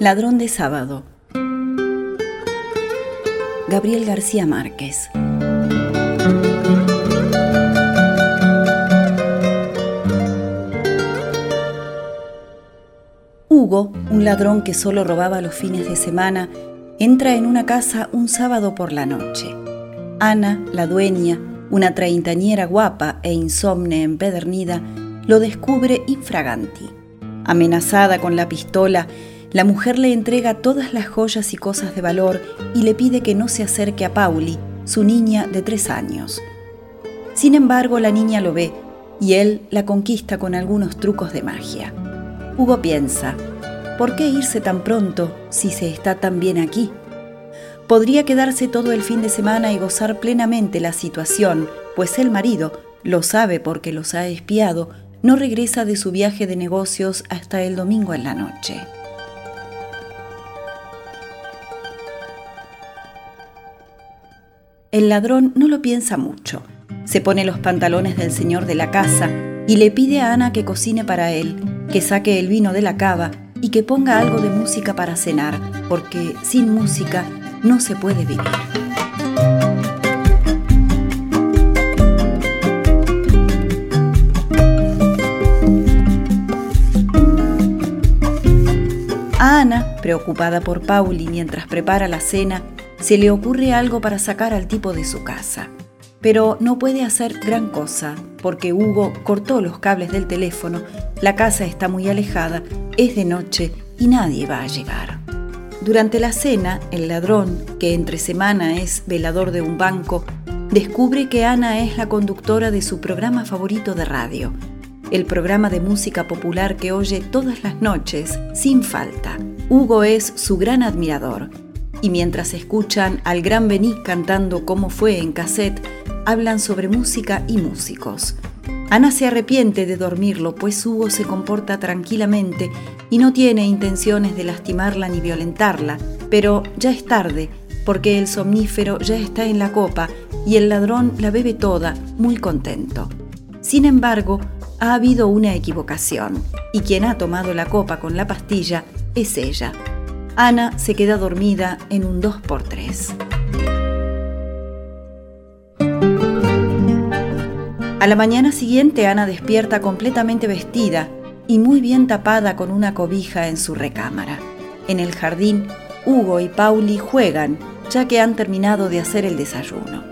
Ladrón de sábado. Gabriel García Márquez. Hugo, un ladrón que solo robaba los fines de semana, entra en una casa un sábado por la noche. Ana, la dueña, una treintañera guapa e insomne empedernida, lo descubre infraganti. Amenazada con la pistola, la mujer le entrega todas las joyas y cosas de valor y le pide que no se acerque a Pauli, su niña de tres años. Sin embargo, la niña lo ve y él la conquista con algunos trucos de magia. Hugo piensa, ¿por qué irse tan pronto si se está tan bien aquí? Podría quedarse todo el fin de semana y gozar plenamente la situación, pues el marido, lo sabe porque los ha espiado, no regresa de su viaje de negocios hasta el domingo en la noche. El ladrón no lo piensa mucho. Se pone los pantalones del señor de la casa y le pide a Ana que cocine para él, que saque el vino de la cava y que ponga algo de música para cenar, porque sin música no se puede vivir. A Ana, preocupada por Pauli mientras prepara la cena, se le ocurre algo para sacar al tipo de su casa. Pero no puede hacer gran cosa, porque Hugo cortó los cables del teléfono, la casa está muy alejada, es de noche y nadie va a llegar. Durante la cena, el ladrón, que entre semana es velador de un banco, descubre que Ana es la conductora de su programa favorito de radio, el programa de música popular que oye todas las noches, sin falta. Hugo es su gran admirador y mientras escuchan al gran Bení cantando como fue en cassette, hablan sobre música y músicos. Ana se arrepiente de dormirlo, pues Hugo se comporta tranquilamente y no tiene intenciones de lastimarla ni violentarla, pero ya es tarde, porque el somnífero ya está en la copa y el ladrón la bebe toda, muy contento. Sin embargo, ha habido una equivocación, y quien ha tomado la copa con la pastilla es ella. Ana se queda dormida en un 2x3. A la mañana siguiente Ana despierta completamente vestida y muy bien tapada con una cobija en su recámara. En el jardín, Hugo y Pauli juegan, ya que han terminado de hacer el desayuno.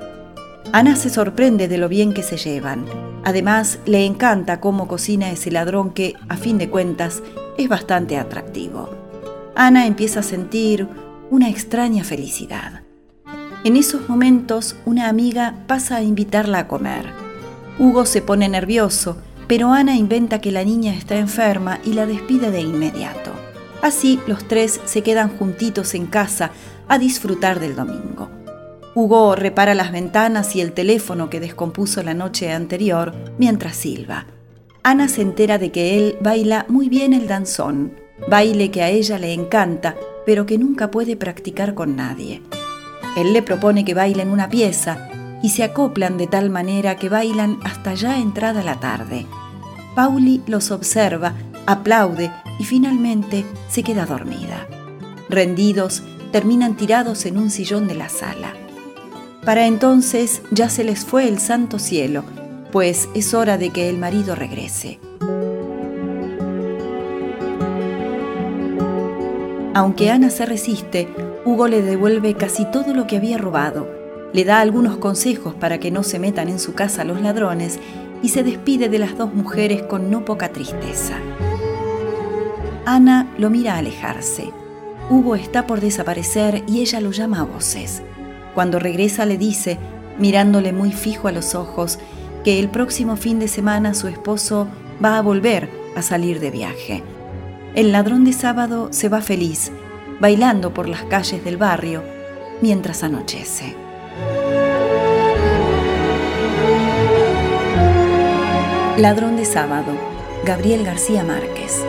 Ana se sorprende de lo bien que se llevan. Además, le encanta cómo cocina ese ladrón que, a fin de cuentas, es bastante atractivo. Ana empieza a sentir una extraña felicidad. En esos momentos, una amiga pasa a invitarla a comer. Hugo se pone nervioso, pero Ana inventa que la niña está enferma y la despide de inmediato. Así los tres se quedan juntitos en casa a disfrutar del domingo. Hugo repara las ventanas y el teléfono que descompuso la noche anterior mientras silba. Ana se entera de que él baila muy bien el danzón, baile que a ella le encanta, pero que nunca puede practicar con nadie. Él le propone que bailen una pieza y se acoplan de tal manera que bailan hasta ya entrada la tarde. Pauli los observa, aplaude y finalmente se queda dormida. Rendidos, terminan tirados en un sillón de la sala. Para entonces ya se les fue el santo cielo, pues es hora de que el marido regrese. Aunque Ana se resiste, Hugo le devuelve casi todo lo que había robado, le da algunos consejos para que no se metan en su casa los ladrones y se despide de las dos mujeres con no poca tristeza. Ana lo mira alejarse. Hugo está por desaparecer y ella lo llama a voces. Cuando regresa le dice, mirándole muy fijo a los ojos, que el próximo fin de semana su esposo va a volver a salir de viaje el ladrón de sábado se va feliz, bailando por las calles del barrio mientras anochece. Ladrón de sábado, Gabriel García Márquez.